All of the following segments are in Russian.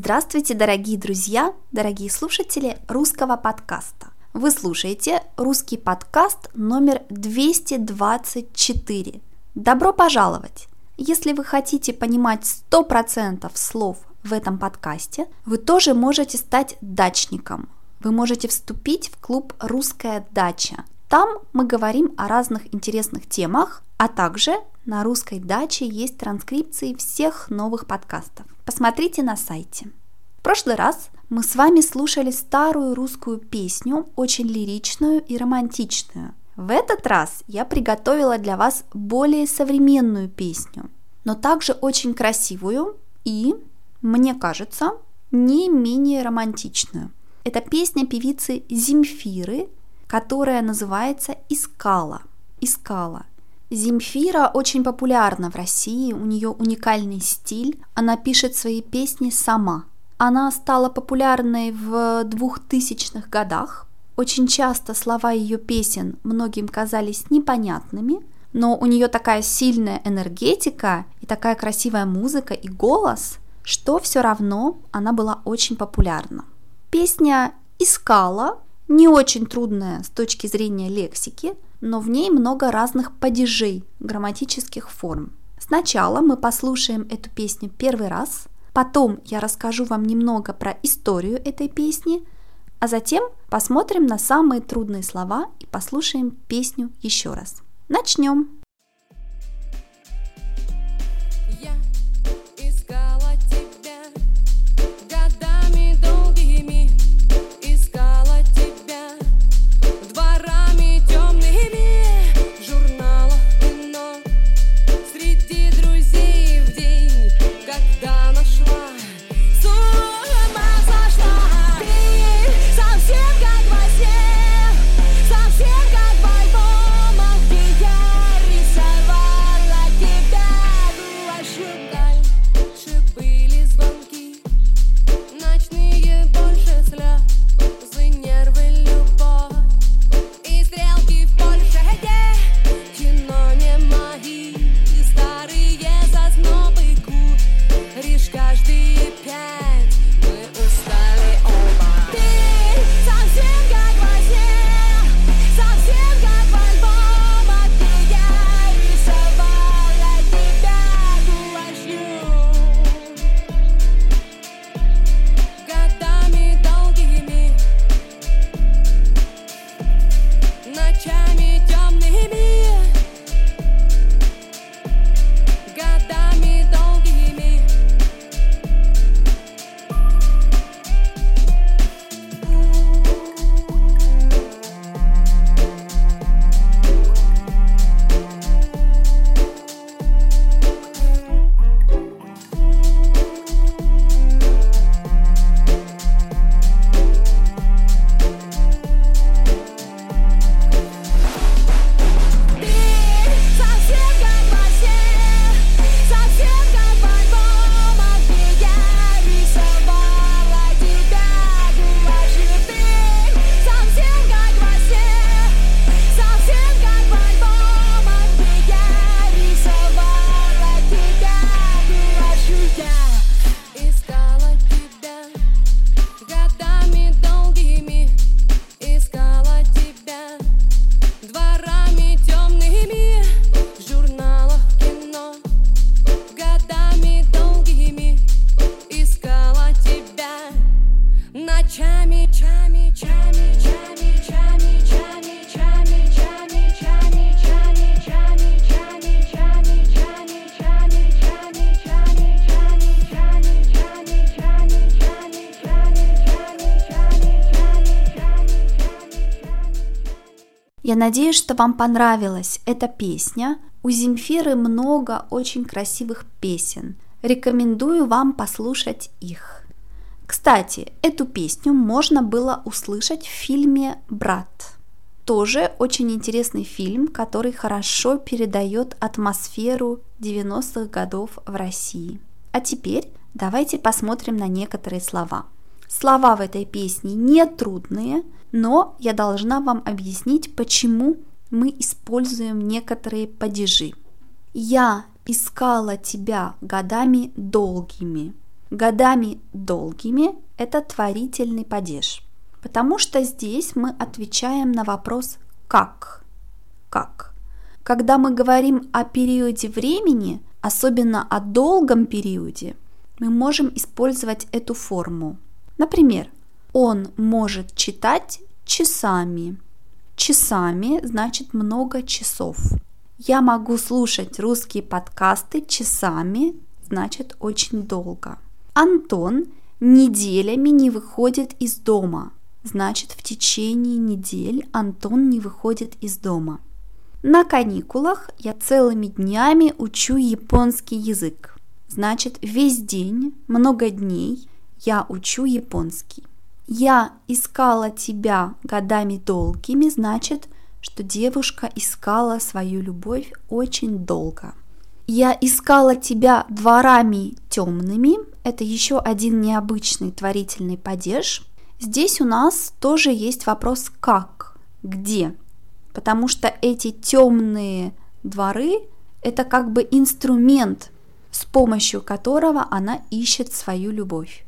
Здравствуйте, дорогие друзья, дорогие слушатели русского подкаста. Вы слушаете русский подкаст номер 224. Добро пожаловать! Если вы хотите понимать 100% слов в этом подкасте, вы тоже можете стать дачником. Вы можете вступить в клуб «Русская дача». Там мы говорим о разных интересных темах, а также на русской даче есть транскрипции всех новых подкастов. Посмотрите на сайте. В прошлый раз мы с вами слушали старую русскую песню, очень лиричную и романтичную. В этот раз я приготовила для вас более современную песню, но также очень красивую и, мне кажется, не менее романтичную. Это песня певицы Земфиры, которая называется «Искала». «Искала». Земфира очень популярна в России, у нее уникальный стиль, она пишет свои песни сама. Она стала популярной в 2000-х годах. Очень часто слова ее песен многим казались непонятными, но у нее такая сильная энергетика и такая красивая музыка и голос, что все равно она была очень популярна. Песня «Искала» не очень трудная с точки зрения лексики – но в ней много разных падежей, грамматических форм. Сначала мы послушаем эту песню первый раз, потом я расскажу вам немного про историю этой песни, а затем посмотрим на самые трудные слова и послушаем песню еще раз. Начнем! Я надеюсь, что вам понравилась эта песня. У Земфиры много очень красивых песен. Рекомендую вам послушать их. Кстати, эту песню можно было услышать в фильме «Брат». Тоже очень интересный фильм, который хорошо передает атмосферу 90-х годов в России. А теперь давайте посмотрим на некоторые слова. Слова в этой песне не трудные – но я должна вам объяснить, почему мы используем некоторые падежи. Я искала тебя годами долгими. Годами долгими – это творительный падеж, потому что здесь мы отвечаем на вопрос «как?». Как? Когда мы говорим о периоде времени, особенно о долгом периоде, мы можем использовать эту форму. Например, он может читать часами. Часами значит много часов. Я могу слушать русские подкасты часами, значит очень долго. Антон неделями не выходит из дома. Значит, в течение недель Антон не выходит из дома. На каникулах я целыми днями учу японский язык. Значит, весь день, много дней я учу японский. Я искала тебя годами долгими, значит, что девушка искала свою любовь очень долго. Я искала тебя дворами темными. Это еще один необычный творительный падеж. Здесь у нас тоже есть вопрос как, где. Потому что эти темные дворы – это как бы инструмент, с помощью которого она ищет свою любовь.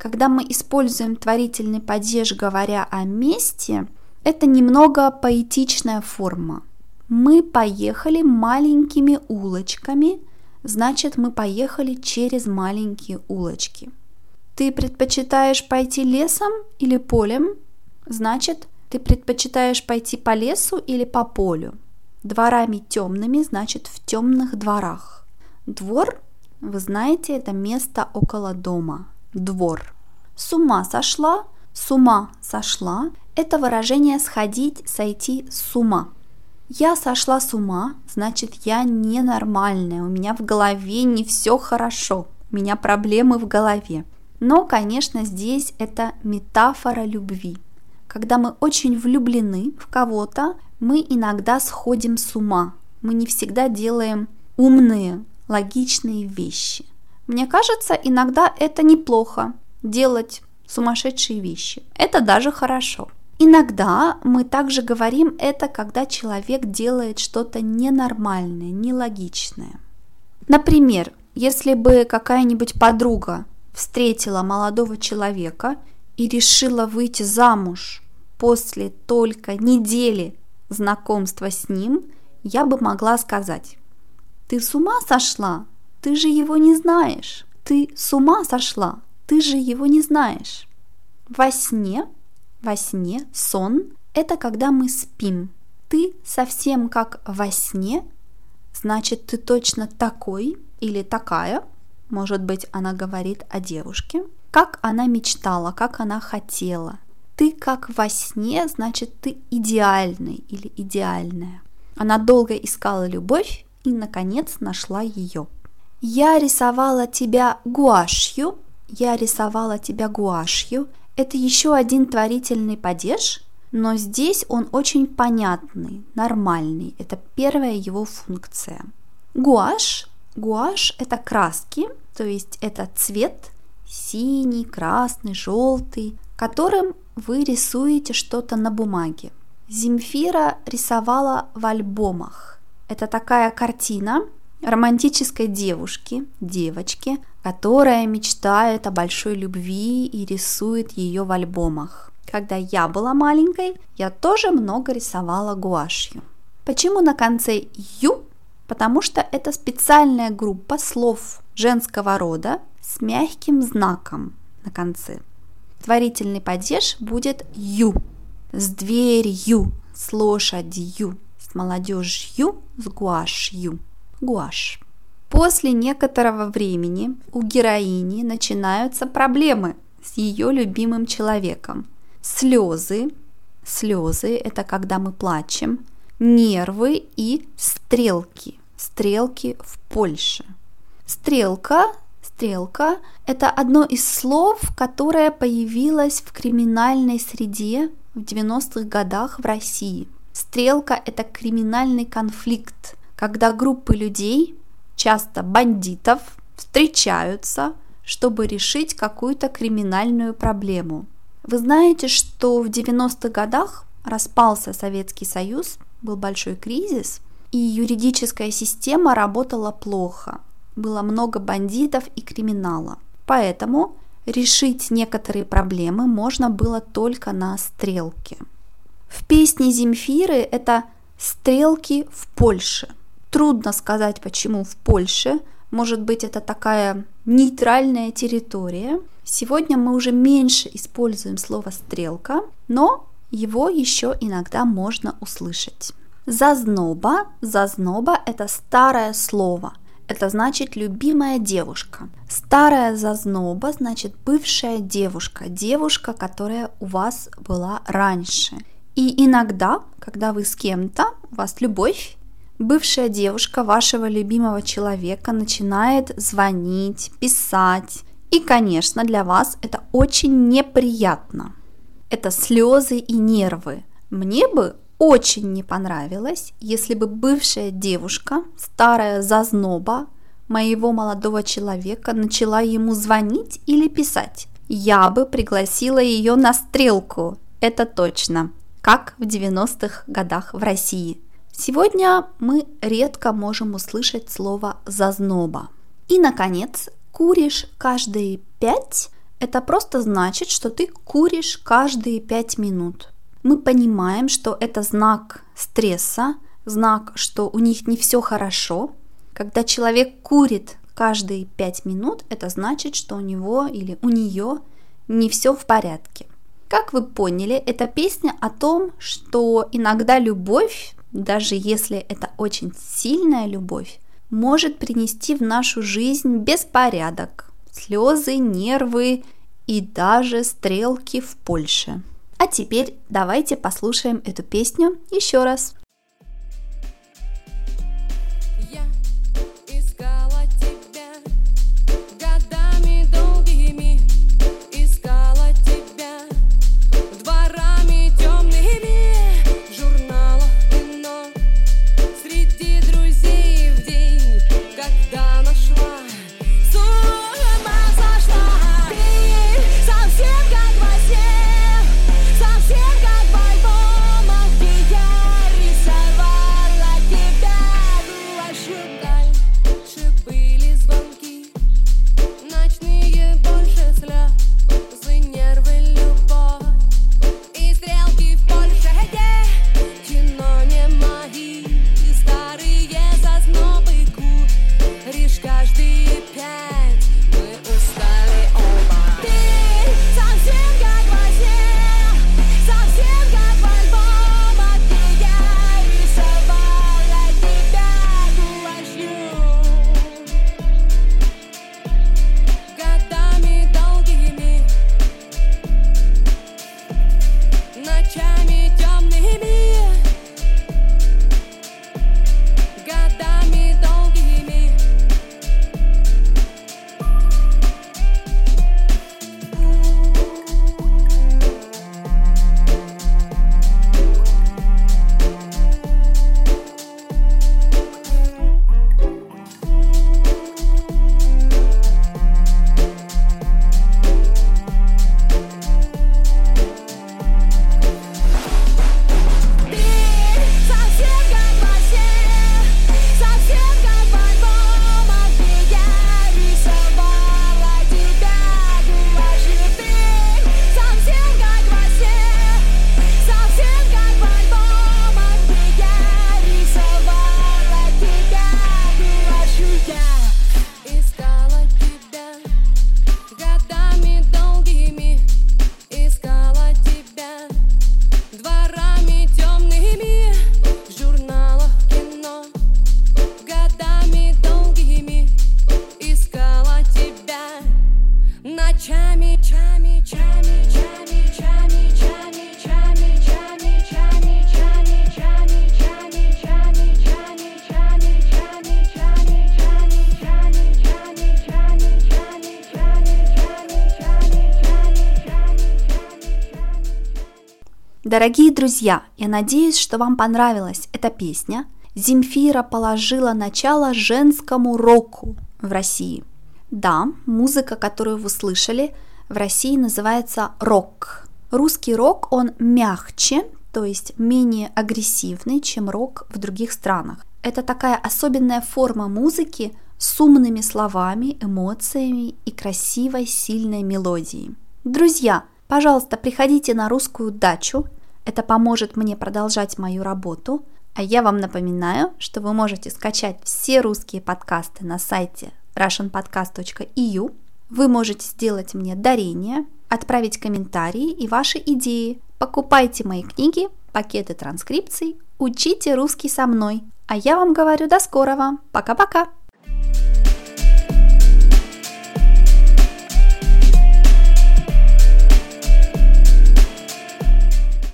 Когда мы используем творительный падеж, говоря о месте, это немного поэтичная форма – мы поехали маленькими улочками, значит мы поехали через маленькие улочки. Ты предпочитаешь пойти лесом или полем? Значит, ты предпочитаешь пойти по лесу или по полю? Дворами темными, значит, в темных дворах. Двор, вы знаете, это место около дома. Двор. С ума сошла, с ума сошла. Это выражение сходить, сойти с ума. Я сошла с ума, значит, я ненормальная, у меня в голове не все хорошо, у меня проблемы в голове. Но, конечно, здесь это метафора любви. Когда мы очень влюблены в кого-то, мы иногда сходим с ума. Мы не всегда делаем умные, логичные вещи. Мне кажется, иногда это неплохо делать сумасшедшие вещи. Это даже хорошо. Иногда мы также говорим это, когда человек делает что-то ненормальное, нелогичное. Например, если бы какая-нибудь подруга встретила молодого человека и решила выйти замуж после только недели знакомства с ним, я бы могла сказать, ты с ума сошла? Ты же его не знаешь. Ты с ума сошла? Ты же его не знаешь. Во сне во сне, сон – это когда мы спим. Ты совсем как во сне, значит, ты точно такой или такая, может быть, она говорит о девушке, как она мечтала, как она хотела. Ты как во сне, значит, ты идеальный или идеальная. Она долго искала любовь и, наконец, нашла ее. Я рисовала тебя гуашью, я рисовала тебя гуашью, это еще один творительный падеж, но здесь он очень понятный, нормальный. Это первая его функция. Гуашь. Гуашь – это краски, то есть это цвет синий, красный, желтый, которым вы рисуете что-то на бумаге. Земфира рисовала в альбомах. Это такая картина романтической девушки, девочки, которая мечтает о большой любви и рисует ее в альбомах. Когда я была маленькой, я тоже много рисовала гуашью. Почему на конце «ю»? Потому что это специальная группа слов женского рода с мягким знаком на конце. Творительный падеж будет «ю» с дверью, с лошадью, с молодежью, с гуашью. Гуашь. После некоторого времени у героини начинаются проблемы с ее любимым человеком. Слезы, слезы – это когда мы плачем, нервы и стрелки, стрелки в Польше. Стрелка, стрелка – это одно из слов, которое появилось в криминальной среде в 90-х годах в России. Стрелка – это криминальный конфликт, когда группы людей часто бандитов, встречаются, чтобы решить какую-то криминальную проблему. Вы знаете, что в 90-х годах распался Советский Союз, был большой кризис, и юридическая система работала плохо. Было много бандитов и криминала. поэтому решить некоторые проблемы можно было только на стрелке. В песне Земфиры это стрелки в Польше. Трудно сказать, почему в Польше. Может быть, это такая нейтральная территория. Сегодня мы уже меньше используем слово стрелка, но его еще иногда можно услышать. Зазноба. Зазноба – это старое слово. Это значит любимая девушка. Старая зазноба значит бывшая девушка, девушка, которая у вас была раньше. И иногда, когда вы с кем-то, у вас любовь, бывшая девушка вашего любимого человека начинает звонить, писать. И, конечно, для вас это очень неприятно. Это слезы и нервы. Мне бы очень не понравилось, если бы бывшая девушка, старая зазноба моего молодого человека, начала ему звонить или писать. Я бы пригласила ее на стрелку, это точно, как в 90-х годах в России. Сегодня мы редко можем услышать слово «зазноба». И, наконец, куришь каждые пять – это просто значит, что ты куришь каждые пять минут мы понимаем, что это знак стресса, знак, что у них не все хорошо. Когда человек курит каждые пять минут, это значит, что у него или у нее не все в порядке. Как вы поняли, эта песня о том, что иногда любовь, даже если это очень сильная любовь, может принести в нашу жизнь беспорядок, слезы, нервы и даже стрелки в Польше. А теперь давайте послушаем эту песню еще раз. Дорогие друзья, я надеюсь, что вам понравилась эта песня. Земфира положила начало женскому року в России. Да, музыка, которую вы слышали, в России называется рок. Русский рок, он мягче, то есть менее агрессивный, чем рок в других странах. Это такая особенная форма музыки, с умными словами, эмоциями и красивой, сильной мелодией. Друзья, пожалуйста, приходите на русскую дачу. Это поможет мне продолжать мою работу. А я вам напоминаю, что вы можете скачать все русские подкасты на сайте russianpodcast.eu. Вы можете сделать мне дарение, отправить комментарии и ваши идеи. Покупайте мои книги, пакеты транскрипций, учите русский со мной. А я вам говорю до скорого. Пока-пока!